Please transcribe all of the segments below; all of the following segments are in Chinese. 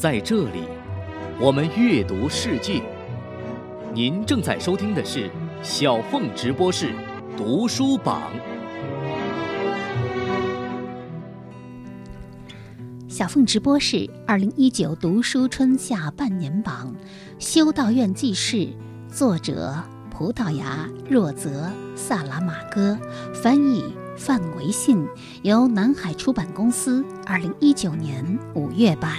在这里，我们阅读世界。您正在收听的是小凤直播室读书榜。小凤直播室二零一九读书春夏半年榜《修道院记事》，作者葡萄牙若泽萨拉马戈，翻译范维信，由南海出版公司二零一九年五月版。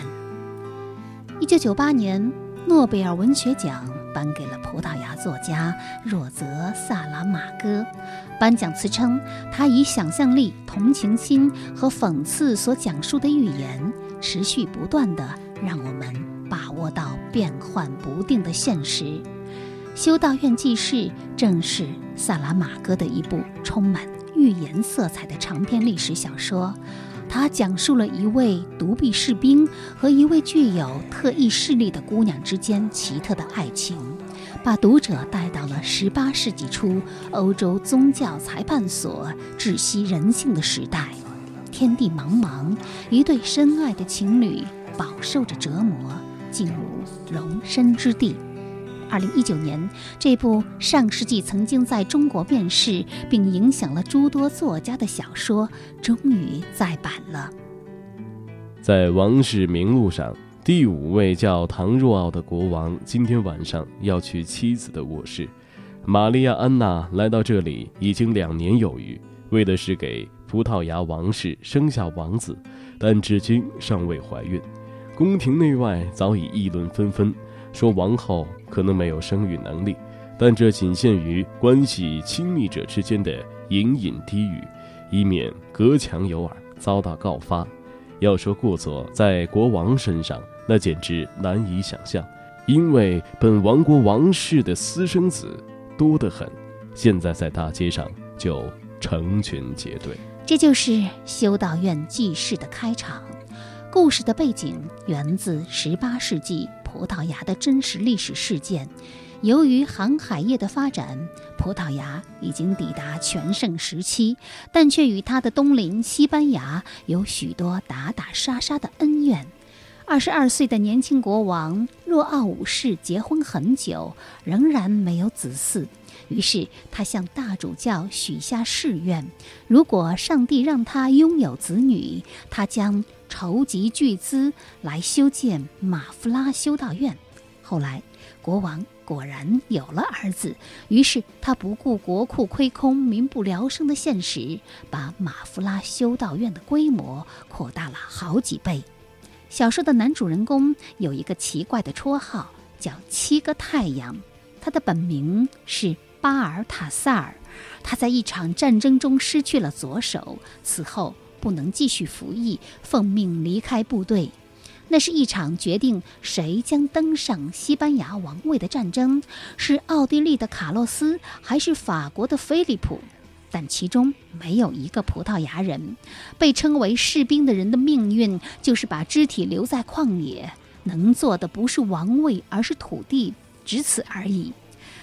一九九八年，诺贝尔文学奖颁给了葡萄牙作家若泽萨拉马戈。颁奖词称，他以想象力、同情心和讽刺所讲述的寓言，持续不断地让我们把握到变幻不定的现实。《修道院记事》正是萨拉马戈的一部充满寓言色彩的长篇历史小说。他讲述了一位独臂士兵和一位具有特异视力的姑娘之间奇特的爱情，把读者带到了18世纪初欧洲宗教裁判所窒息人性的时代。天地茫茫，一对深爱的情侣饱受着折磨，进入容身之地。二零一九年，这部上世纪曾经在中国面世并影响了诸多作家的小说，终于再版了。在王室名录上，第五位叫唐若奥的国王今天晚上要去妻子的卧室。玛利亚·安娜来到这里已经两年有余，为的是给葡萄牙王室生下王子，但至今尚未怀孕。宫廷内外早已议论纷纷。说王后可能没有生育能力，但这仅限于关系亲密者之间的隐隐低语，以免隔墙有耳遭到告发。要说过错在国王身上，那简直难以想象，因为本王国王室的私生子多得很，现在在大街上就成群结队。这就是修道院记事的开场，故事的背景源自十八世纪。葡萄牙的真实历史事件，由于航海业的发展，葡萄牙已经抵达全盛时期，但却与他的东邻西班牙有许多打打杀杀的恩怨。二十二岁的年轻国王若奥五世结婚很久，仍然没有子嗣，于是他向大主教许下誓愿：如果上帝让他拥有子女，他将。筹集巨资来修建马夫拉修道院，后来国王果然有了儿子，于是他不顾国库亏空、民不聊生的现实，把马夫拉修道院的规模扩大了好几倍。小说的男主人公有一个奇怪的绰号，叫“七个太阳”，他的本名是巴尔塔萨尔，他在一场战争中失去了左手，此后。不能继续服役，奉命离开部队。那是一场决定谁将登上西班牙王位的战争，是奥地利的卡洛斯还是法国的菲利普？但其中没有一个葡萄牙人。被称为士兵的人的命运就是把肢体留在旷野，能做的不是王位，而是土地，只此而已。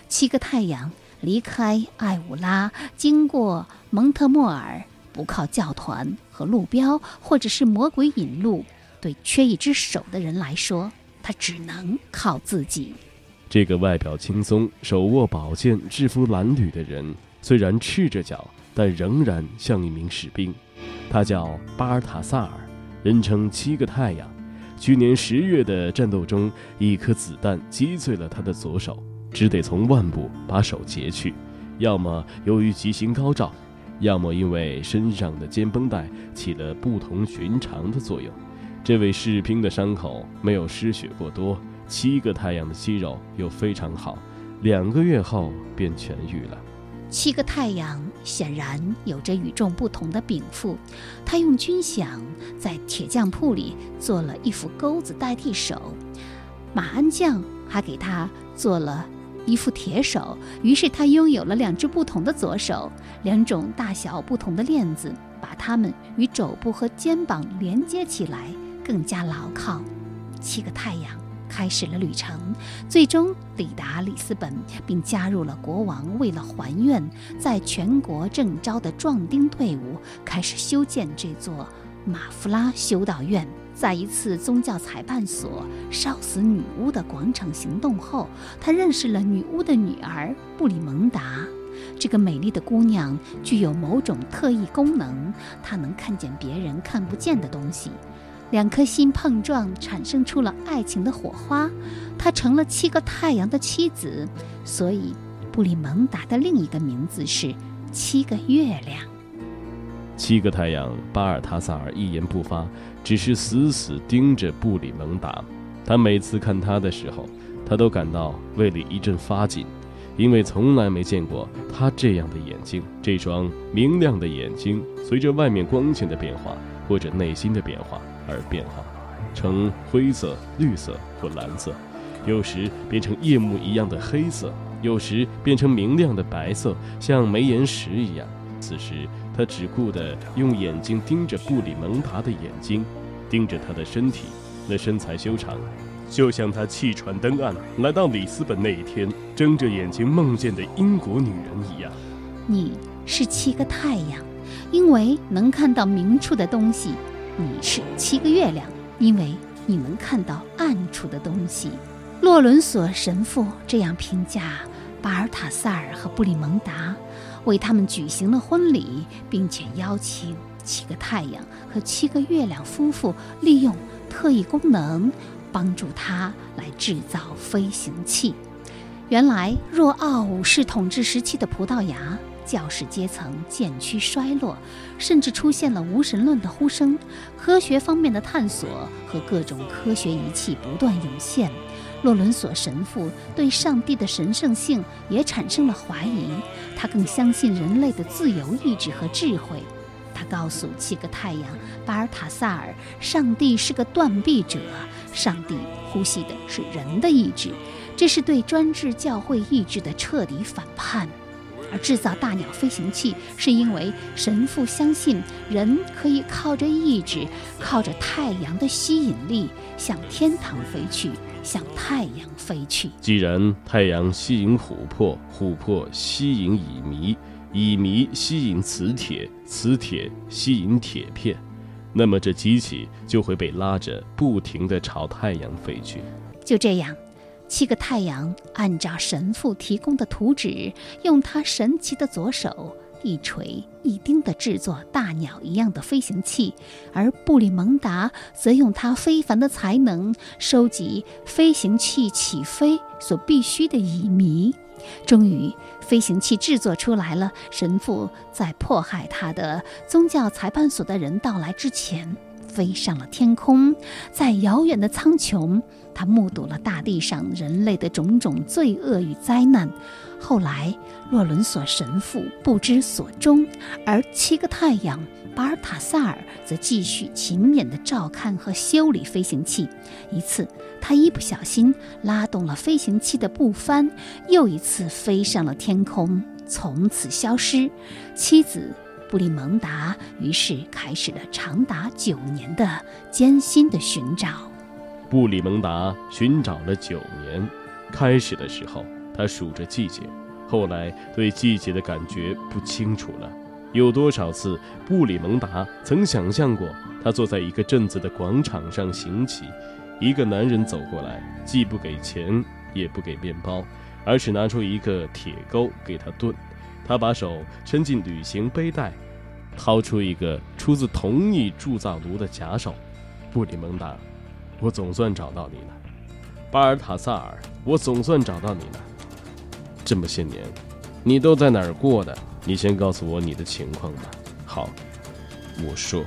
七个太阳离开艾乌拉，经过蒙特莫尔。不靠教团和路标，或者是魔鬼引路，对缺一只手的人来说，他只能靠自己。这个外表轻松、手握宝剑、制服褴褛的人，虽然赤着脚，但仍然像一名士兵。他叫巴尔塔萨尔，人称七个太阳。去年十月的战斗中，一颗子弹击碎了他的左手，只得从腕部把手截去。要么由于吉星高照。要么因为身上的肩绷带起了不同寻常的作用，这位士兵的伤口没有失血过多，七个太阳的肌肉又非常好，两个月后便痊愈了。七个太阳显然有着与众不同的禀赋，他用军饷在铁匠铺里做了一副钩子代替手，马鞍匠还给他做了。一副铁手，于是他拥有了两只不同的左手，两种大小不同的链子，把它们与肘部和肩膀连接起来，更加牢靠。七个太阳开始了旅程，最终抵达里斯本，并加入了国王为了还愿，在全国征召的壮丁队伍，开始修建这座马夫拉修道院。在一次宗教裁判所烧死女巫的广场行动后，他认识了女巫的女儿布里蒙达。这个美丽的姑娘具有某种特异功能，她能看见别人看不见的东西。两颗心碰撞，产生出了爱情的火花。她成了七个太阳的妻子，所以布里蒙达的另一个名字是七个月亮。七个太阳，巴尔塔萨尔一言不发，只是死死盯着布里蒙达。他每次看他的时候，他都感到胃里一阵发紧，因为从来没见过他这样的眼睛。这双明亮的眼睛，随着外面光线的变化或者内心的变化而变化，呈灰色、绿色或蓝色，有时变成夜幕一样的黑色，有时变成明亮的白色，像煤岩石一样。此时。他只顾得用眼睛盯着布里蒙达的眼睛，盯着他的身体，那身材修长，就像他弃船登岸来到里斯本那一天睁着眼睛梦见的英国女人一样。你是七个太阳，因为能看到明处的东西；你是七个月亮，因为你能看到暗处的东西。洛伦索神父这样评价巴尔塔萨尔和布里蒙达。为他们举行了婚礼，并且邀请七个太阳和七个月亮夫妇利用特异功能，帮助他来制造飞行器。原来，若奥武士统治时期的葡萄牙教士阶层渐趋衰落，甚至出现了无神论的呼声，科学方面的探索和各种科学仪器不断涌现。洛伦索神父对上帝的神圣性也产生了怀疑，他更相信人类的自由意志和智慧。他告诉七个太阳巴尔塔萨尔，上帝是个断臂者，上帝呼吸的是人的意志，这是对专制教会意志的彻底反叛。而制造大鸟飞行器，是因为神父相信人可以靠着意志，靠着太阳的吸引力向天堂飞去，向太阳飞去。既然太阳吸引琥珀，琥珀吸引乙醚，乙醚吸引磁铁，磁铁吸引铁片，那么这机器就会被拉着不停地朝太阳飞去。就这样。七个太阳按照神父提供的图纸，用他神奇的左手一锤一钉地制作大鸟一样的飞行器，而布里蒙达则用他非凡的才能收集飞行器起飞所必需的乙醚。终于，飞行器制作出来了。神父在迫害他的宗教裁判所的人到来之前。飞上了天空，在遥远的苍穹，他目睹了大地上人类的种种罪恶与灾难。后来，洛伦索神父不知所终，而七个太阳巴尔塔萨尔则继续勤勉地照看和修理飞行器。一次，他一不小心拉动了飞行器的布帆，又一次飞上了天空，从此消失。妻子。布里蒙达于是开始了长达九年的艰辛的寻找。布里蒙达寻找了九年，开始的时候他数着季节，后来对季节的感觉不清楚了。有多少次，布里蒙达曾想象过，他坐在一个镇子的广场上行乞，一个男人走过来，既不给钱，也不给面包，而是拿出一个铁钩给他炖。他把手伸进旅行背带，掏出一个出自同一铸造炉的假手。布里蒙达，我总算找到你了。巴尔塔萨尔，我总算找到你了。这么些年，你都在哪儿过的？你先告诉我你的情况吧。好，我说。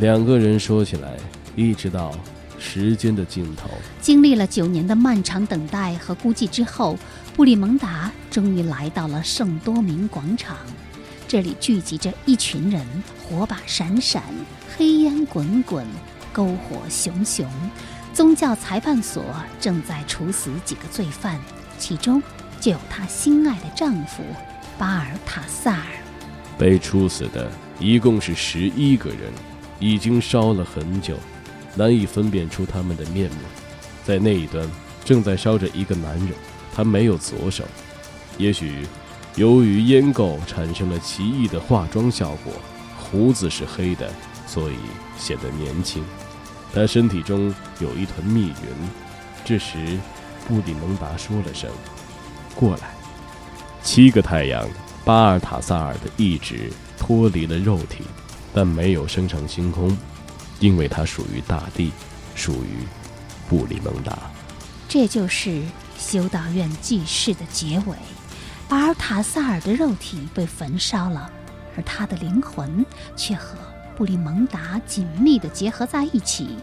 两个人说起来，一直到时间的尽头。经历了九年的漫长等待和孤寂之后。布里蒙达终于来到了圣多明广场，这里聚集着一群人，火把闪闪，黑烟滚滚，篝火熊熊。宗教裁判所正在处死几个罪犯，其中就有她心爱的丈夫巴尔塔萨尔。被处死的一共是十一个人，已经烧了很久，难以分辨出他们的面目。在那一端，正在烧着一个男人。他没有左手，也许由于烟垢产生了奇异的化妆效果，胡子是黑的，所以显得年轻。他身体中有一团密云。这时，布里蒙达说了声：“过来。”七个太阳，巴尔塔萨尔的意志脱离了肉体，但没有升上星空，因为它属于大地，属于布里蒙达。这就是修道院记事的结尾。巴尔塔萨尔的肉体被焚烧了，而他的灵魂却和布里蒙达紧密地结合在一起。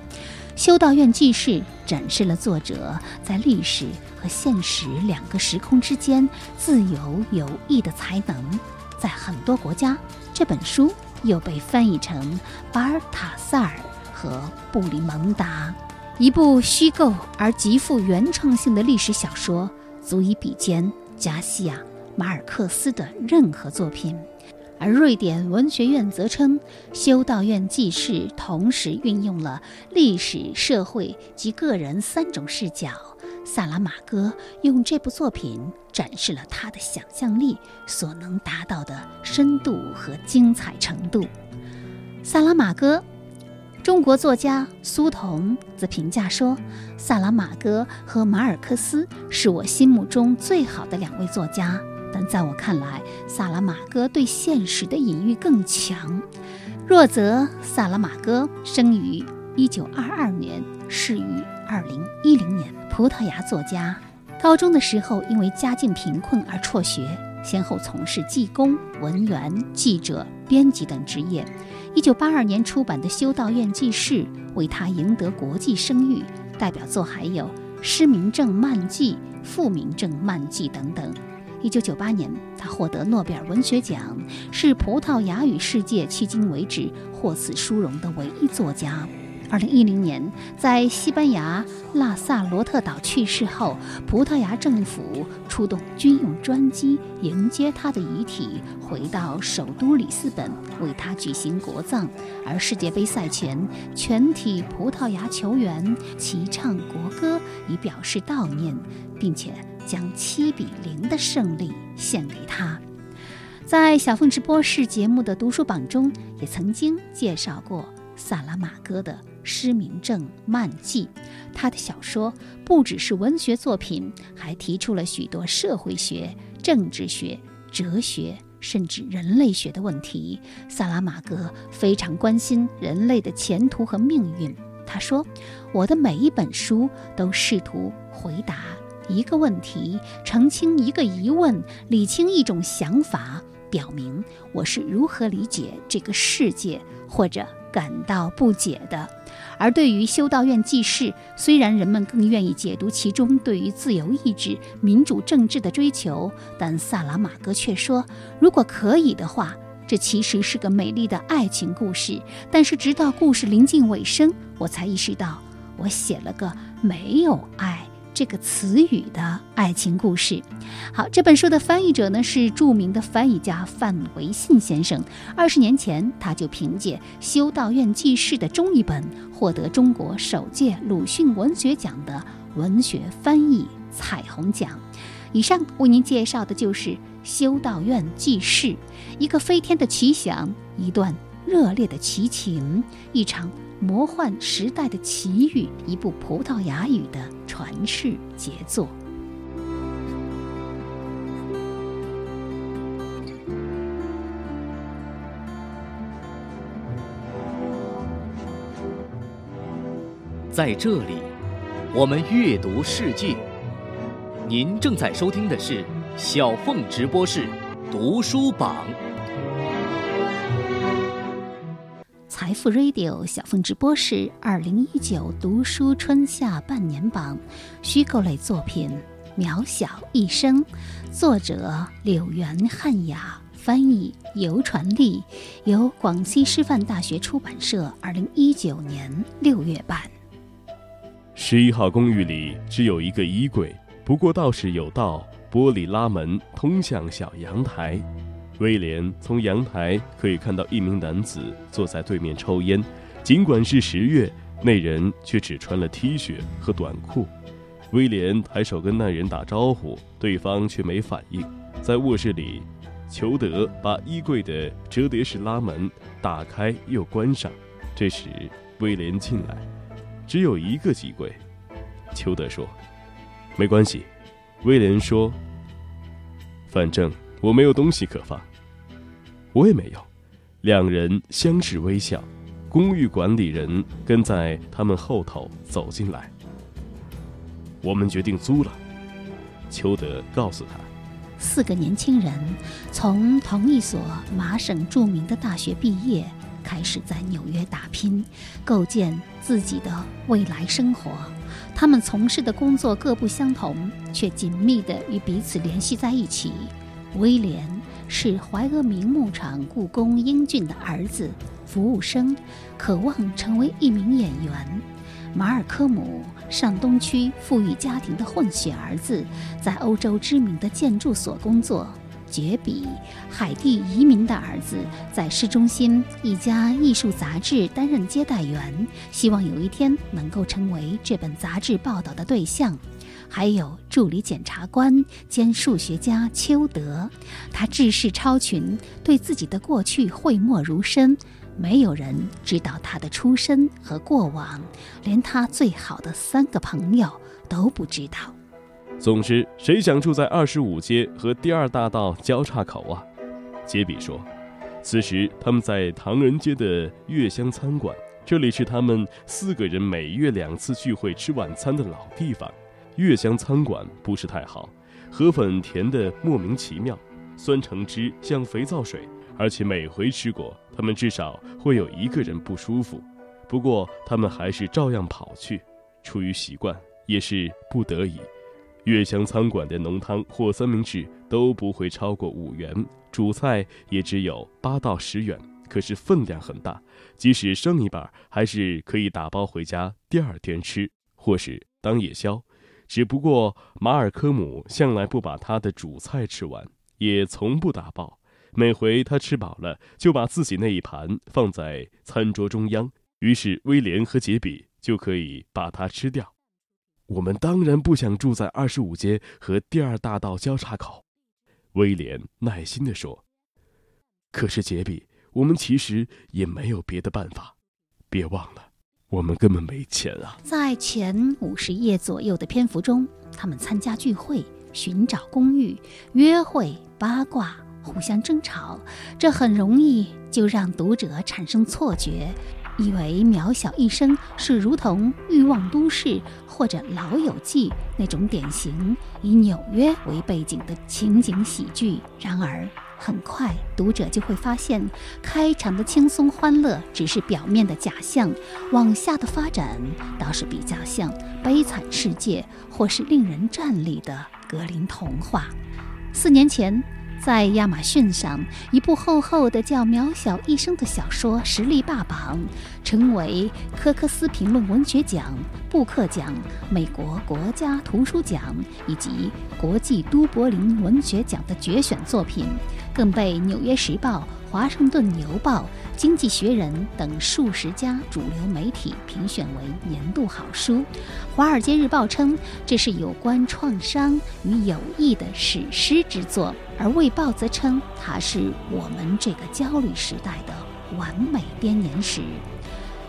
修道院记事展示了作者在历史和现实两个时空之间自由有益的才能。在很多国家，这本书又被翻译成《巴尔塔萨尔和布里蒙达》，一部虚构而极富原创性的历史小说，足以比肩加西亚·马尔克斯的任何作品。而瑞典文学院则称，《修道院记事》同时运用了历史、社会及个人三种视角。萨拉马戈用这部作品展示了他的想象力所能达到的深度和精彩程度。萨拉马戈，中国作家苏童则评价说：“萨拉马戈和马尔克斯是我心目中最好的两位作家。”但在我看来，萨拉马戈对现实的隐喻更强。若泽萨拉马戈生于1922年，逝于2010年，葡萄牙作家。高中的时候因为家境贫困而辍学，先后从事技工、文员、记者、编辑等职业。1982年出版的《修道院记事》为他赢得国际声誉，代表作还有《失明症漫记》《复明症漫记》等等。一九九八年，他获得诺贝尔文学奖，是葡萄牙语世界迄今为止获此殊荣的唯一作家。二零一零年，在西班牙拉萨罗特岛去世后，葡萄牙政府出动军用专机迎接他的遗体回到首都里斯本，为他举行国葬。而世界杯赛前，全体葡萄牙球员齐唱国歌以表示悼念，并且。将七比零的胜利献给他。在小凤直播室节目的读书榜中，也曾经介绍过萨拉马戈的《失明症漫记》。他的小说不只是文学作品，还提出了许多社会学、政治学、哲学，甚至人类学的问题。萨拉马戈非常关心人类的前途和命运。他说：“我的每一本书都试图回答。”一个问题，澄清一个疑问，理清一种想法，表明我是如何理解这个世界或者感到不解的。而对于修道院记事，虽然人们更愿意解读其中对于自由意志、民主政治的追求，但萨拉马戈却说，如果可以的话，这其实是个美丽的爱情故事。但是直到故事临近尾声，我才意识到，我写了个没有爱。这个词语的爱情故事。好，这本书的翻译者呢是著名的翻译家范维信先生。二十年前，他就凭借《修道院记事》的中译本，获得中国首届鲁迅文学奖的文学翻译彩虹奖。以上为您介绍的就是《修道院记事》，一个飞天的奇想，一段热烈的奇情，一场。魔幻时代的奇遇，一部葡萄牙语的传世杰作。在这里，我们阅读世界。您正在收听的是小凤直播室读书榜。财富 Radio 小凤直播室二零一九读书春夏半年榜虚构类作品《渺小一生》，作者柳原汉雅，翻译游传丽，由广西师范大学出版社二零一九年六月版。十一号公寓里只有一个衣柜，不过倒是有道玻璃拉门通向小阳台。威廉从阳台可以看到一名男子坐在对面抽烟，尽管是十月，那人却只穿了 T 恤和短裤。威廉抬手跟那人打招呼，对方却没反应。在卧室里，裘德把衣柜的折叠式拉门打开又关上。这时，威廉进来，只有一个机柜。裘德说：“没关系。”威廉说：“反正我没有东西可放。”我也没有。两人相视微笑。公寓管理人跟在他们后头走进来。我们决定租了。丘德告诉他。四个年轻人从同一所麻省著名的大学毕业，开始在纽约打拼，构建自己的未来生活。他们从事的工作各不相同，却紧密地与彼此联系在一起。威廉是怀俄明牧场雇工英俊的儿子，服务生，渴望成为一名演员。马尔科姆。上东区富裕家庭的混血儿子，在欧洲知名的建筑所工作。杰比，海地移民的儿子，在市中心一家艺术杂志担任接待员，希望有一天能够成为这本杂志报道的对象。还有助理检察官兼数学家丘德，他志识超群，对自己的过去讳莫如深。没有人知道他的出身和过往，连他最好的三个朋友都不知道。总之，谁想住在二十五街和第二大道交叉口啊？杰比说。此时他们在唐人街的月香餐馆，这里是他们四个人每月两次聚会吃晚餐的老地方。月香餐馆不是太好，河粉甜得莫名其妙，酸橙汁像肥皂水。而且每回吃过，他们至少会有一个人不舒服。不过他们还是照样跑去，出于习惯，也是不得已。月香餐馆的浓汤或三明治都不会超过五元，主菜也只有八到十元。可是分量很大，即使剩一半，还是可以打包回家第二天吃，或是当夜宵。只不过马尔科姆向来不把他的主菜吃完，也从不打包。每回他吃饱了，就把自己那一盘放在餐桌中央，于是威廉和杰比就可以把它吃掉。我们当然不想住在二十五街和第二大道交叉口，威廉耐心地说。可是杰比，我们其实也没有别的办法。别忘了，我们根本没钱啊。在前五十页左右的篇幅中，他们参加聚会、寻找公寓、约会、八卦。互相争吵，这很容易就让读者产生错觉，以为《渺小一生》是如同《欲望都市》或者《老友记》那种典型以纽约为背景的情景喜剧。然而，很快读者就会发现，开场的轻松欢乐只是表面的假象，往下的发展倒是比较像《悲惨世界》或是令人战栗的格林童话。四年前。在亚马逊上，一部厚厚的叫《渺小一生》的小说实力霸榜，成为科克斯评论文学奖、布克奖、美国国家图书奖以及国际都柏林文学奖的决选作品，更被《纽约时报》。《华盛顿邮报》《经济学人》等数十家主流媒体评选为年度好书，《华尔街日报》称这是有关创伤与友谊的史诗之作，而《卫报》则称它是我们这个焦虑时代的完美编年史。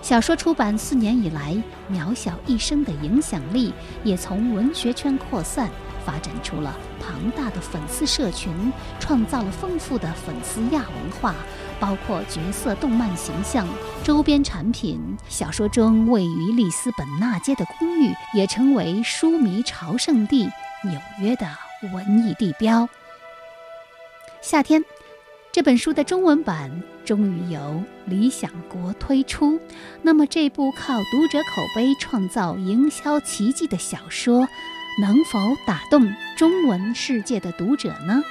小说出版四年以来，《渺小一生》的影响力也从文学圈扩散。发展出了庞大的粉丝社群，创造了丰富的粉丝亚文化，包括角色、动漫形象、周边产品。小说中位于里斯本纳街的公寓，也成为书迷朝圣地——纽约的文艺地标。夏天，这本书的中文版终于由理想国推出。那么，这部靠读者口碑创造营销奇迹的小说。能否打动中文世界的读者呢？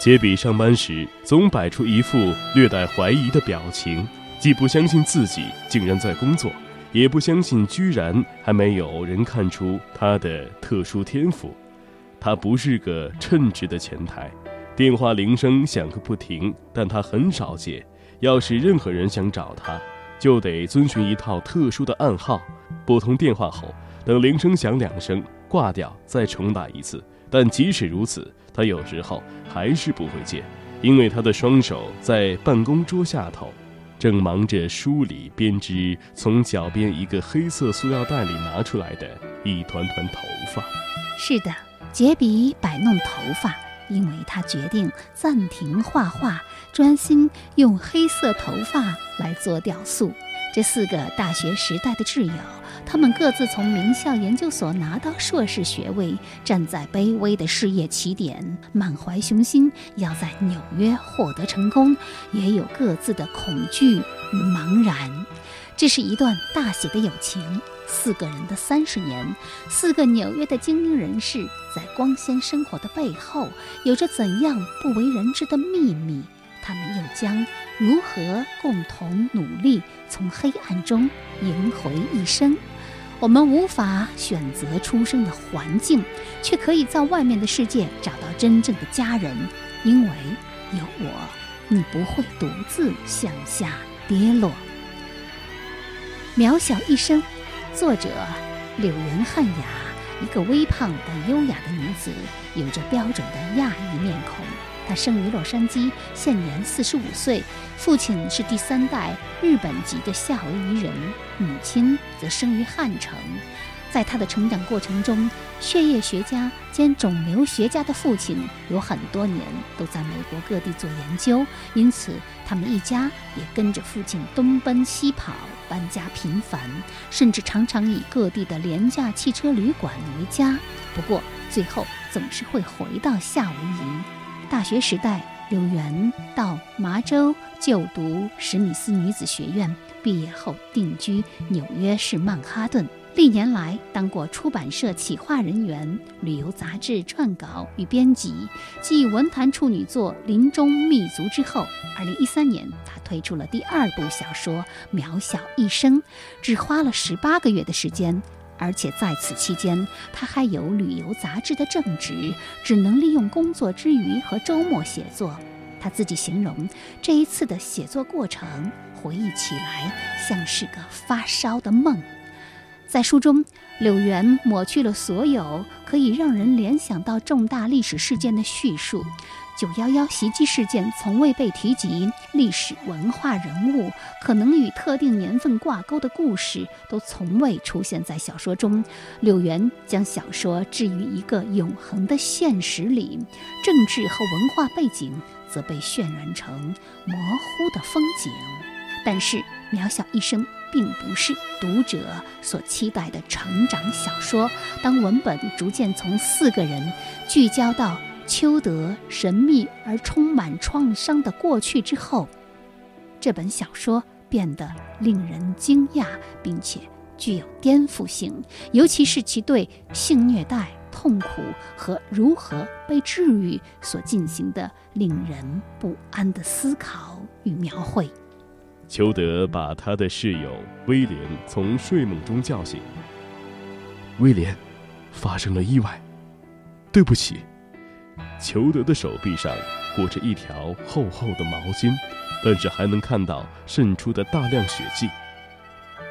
杰比上班时总摆出一副略带怀疑的表情，既不相信自己竟然在工作，也不相信居然还没有人看出他的特殊天赋。他不是个称职的前台，电话铃声响个不停，但他很少接。要是任何人想找他，就得遵循一套特殊的暗号。拨通电话后，等铃声响两声。挂掉，再重打一次。但即使如此，他有时候还是不会接，因为他的双手在办公桌下头，正忙着梳理编织从脚边一个黑色塑料袋里拿出来的一团团头发。是的，杰比摆弄头发，因为他决定暂停画画，专心用黑色头发来做雕塑。这四个大学时代的挚友，他们各自从名校研究所拿到硕士学位，站在卑微的事业起点，满怀雄心，要在纽约获得成功，也有各自的恐惧与茫然。这是一段大写的友情，四个人的三十年，四个纽约的精英人士，在光鲜生活的背后，有着怎样不为人知的秘密？他们又将如何共同努力，从黑暗中赢回一生？我们无法选择出生的环境，却可以在外面的世界找到真正的家人，因为有我，你不会独自向下跌落。渺小一生，作者柳原汉雅，一个微胖但优雅的女子，有着标准的亚裔面孔。他生于洛杉矶，现年四十五岁。父亲是第三代日本籍的夏威夷人，母亲则生于汉城。在他的成长过程中，血液学家兼肿瘤学家的父亲有很多年都在美国各地做研究，因此他们一家也跟着父亲东奔西跑，搬家频繁，甚至常常以各地的廉价汽车旅馆为家。不过，最后总是会回到夏威夷。大学时代，柳原到麻州就读史密斯女子学院，毕业后定居纽约市曼哈顿。历年来，当过出版社企划人员、旅游杂志撰稿与编辑。继文坛处女作《林中密族》之后，2013年，他推出了第二部小说《渺小一生》，只花了十八个月的时间。而且在此期间，他还有旅游杂志的正职，只能利用工作之余和周末写作。他自己形容这一次的写作过程，回忆起来像是个发烧的梦。在书中，柳原抹去了所有可以让人联想到重大历史事件的叙述。九幺幺袭击事件从未被提及，历史文化人物可能与特定年份挂钩的故事都从未出现在小说中。柳原将小说置于一个永恒的现实里，政治和文化背景则被渲染成模糊的风景。但是，《渺小一生》并不是读者所期待的成长小说。当文本逐渐从四个人聚焦到。秋德神秘而充满创伤的过去之后，这本小说变得令人惊讶，并且具有颠覆性，尤其是其对性虐待、痛苦和如何被治愈所进行的令人不安的思考与描绘。裘德把他的室友威廉从睡梦中叫醒。威廉，发生了意外，对不起。裘德的手臂上裹着一条厚厚的毛巾，但是还能看到渗出的大量血迹。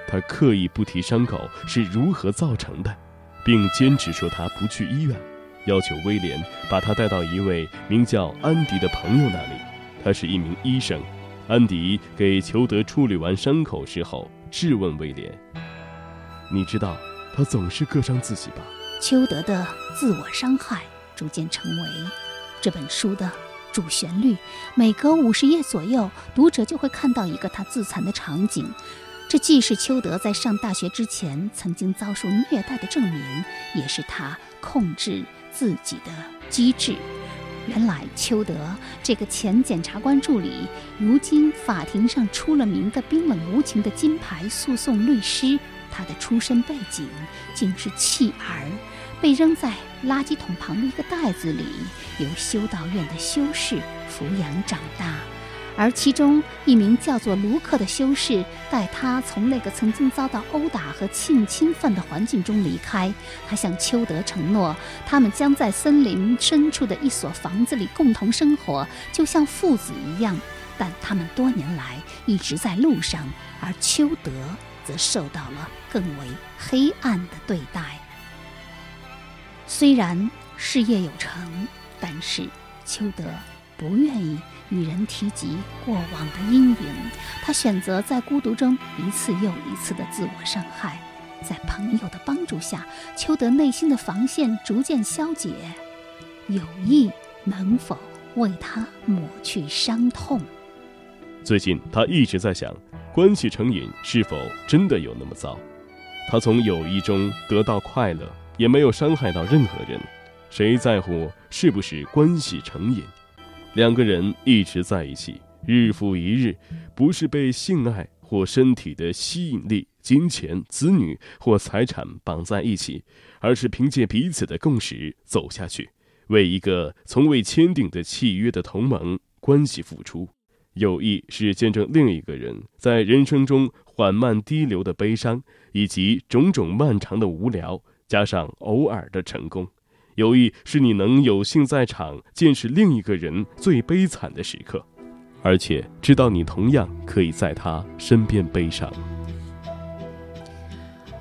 他刻意不提伤口是如何造成的，并坚持说他不去医院，要求威廉把他带到一位名叫安迪的朋友那里。他是一名医生。安迪给裘德处理完伤口之后，质问威廉：“你知道他总是割伤自己吧？”裘德的自我伤害。逐渐成为这本书的主旋律。每隔五十页左右，读者就会看到一个他自残的场景。这既是丘德在上大学之前曾经遭受虐待的证明，也是他控制自己的机制。原来，丘德这个前检察官助理，如今法庭上出了名的冰冷无情的金牌诉讼律师，他的出身背景竟是弃儿。被扔在垃圾桶旁的一个袋子里，由修道院的修士抚养长大，而其中一名叫做卢克的修士带他从那个曾经遭到殴打和性侵犯的环境中离开。他向丘德承诺，他们将在森林深处的一所房子里共同生活，就像父子一样。但他们多年来一直在路上，而丘德则受到了更为黑暗的对待。虽然事业有成，但是丘德不愿意与人提及过往的阴云，他选择在孤独中一次又一次的自我伤害。在朋友的帮助下，邱德内心的防线逐渐消解。友谊能否为他抹去伤痛？最近他一直在想，关系成瘾是否真的有那么糟？他从友谊中得到快乐，也没有伤害到任何人。谁在乎是不是关系成瘾？两个人一直在一起，日复一日，不是被性爱或身体的吸引力、金钱、子女或财产绑在一起，而是凭借彼此的共识走下去，为一个从未签订的契约的同盟关系付出。友谊是见证另一个人在人生中缓慢低流的悲伤，以及种种漫长的无聊，加上偶尔的成功。友谊是你能有幸在场见识另一个人最悲惨的时刻，而且知道你同样可以在他身边悲伤。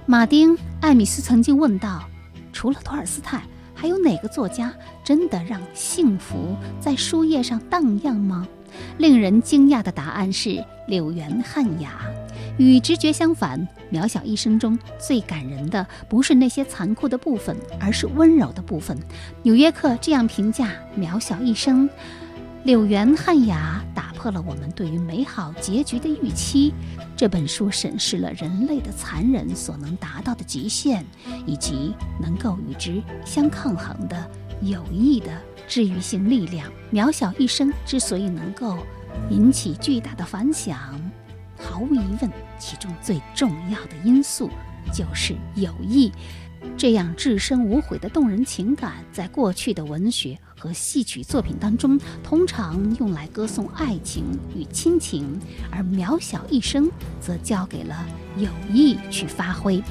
马丁·艾米斯曾经问道：“除了托尔斯泰，还有哪个作家真的让幸福在书页上荡漾吗？”令人惊讶的答案是柳原汉雅。与直觉相反，渺小一生中最感人的不是那些残酷的部分，而是温柔的部分。《纽约客》这样评价《渺小一生》：柳原汉雅打破了我们对于美好结局的预期。这本书审视了人类的残忍所能达到的极限，以及能够与之相抗衡的有益的治愈性力量。《渺小一生》之所以能够引起巨大的反响。毫无疑问，其中最重要的因素就是友谊。这样至深无悔的动人情感，在过去的文学和戏曲作品当中，通常用来歌颂爱情与亲情，而《渺小一生》则交给了友谊去发挥。《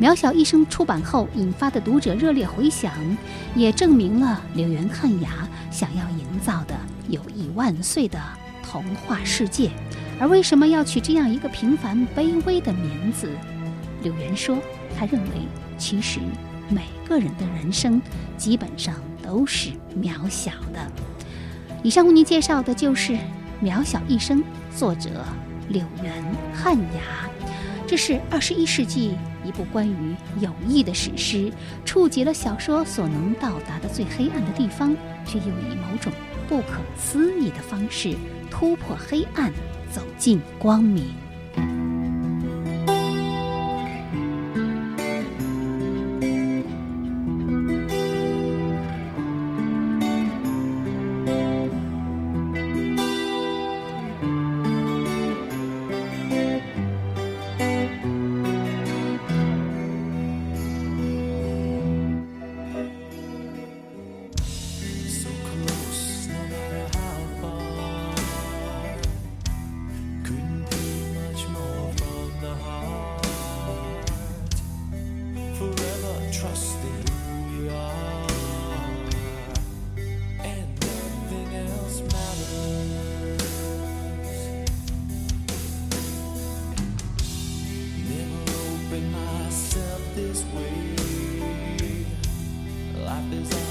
渺小一生》出版后引发的读者热烈回响，也证明了柳原汉雅想要营造的“友谊万岁”的童话世界。而为什么要取这样一个平凡卑微的名字？柳原说，他认为其实每个人的人生基本上都是渺小的。以上为您介绍的就是《渺小一生》，作者柳原汉雅。这是二十一世纪一部关于友谊的史诗，触及了小说所能到达的最黑暗的地方，却又以某种不可思议的方式突破黑暗。走进光明。life is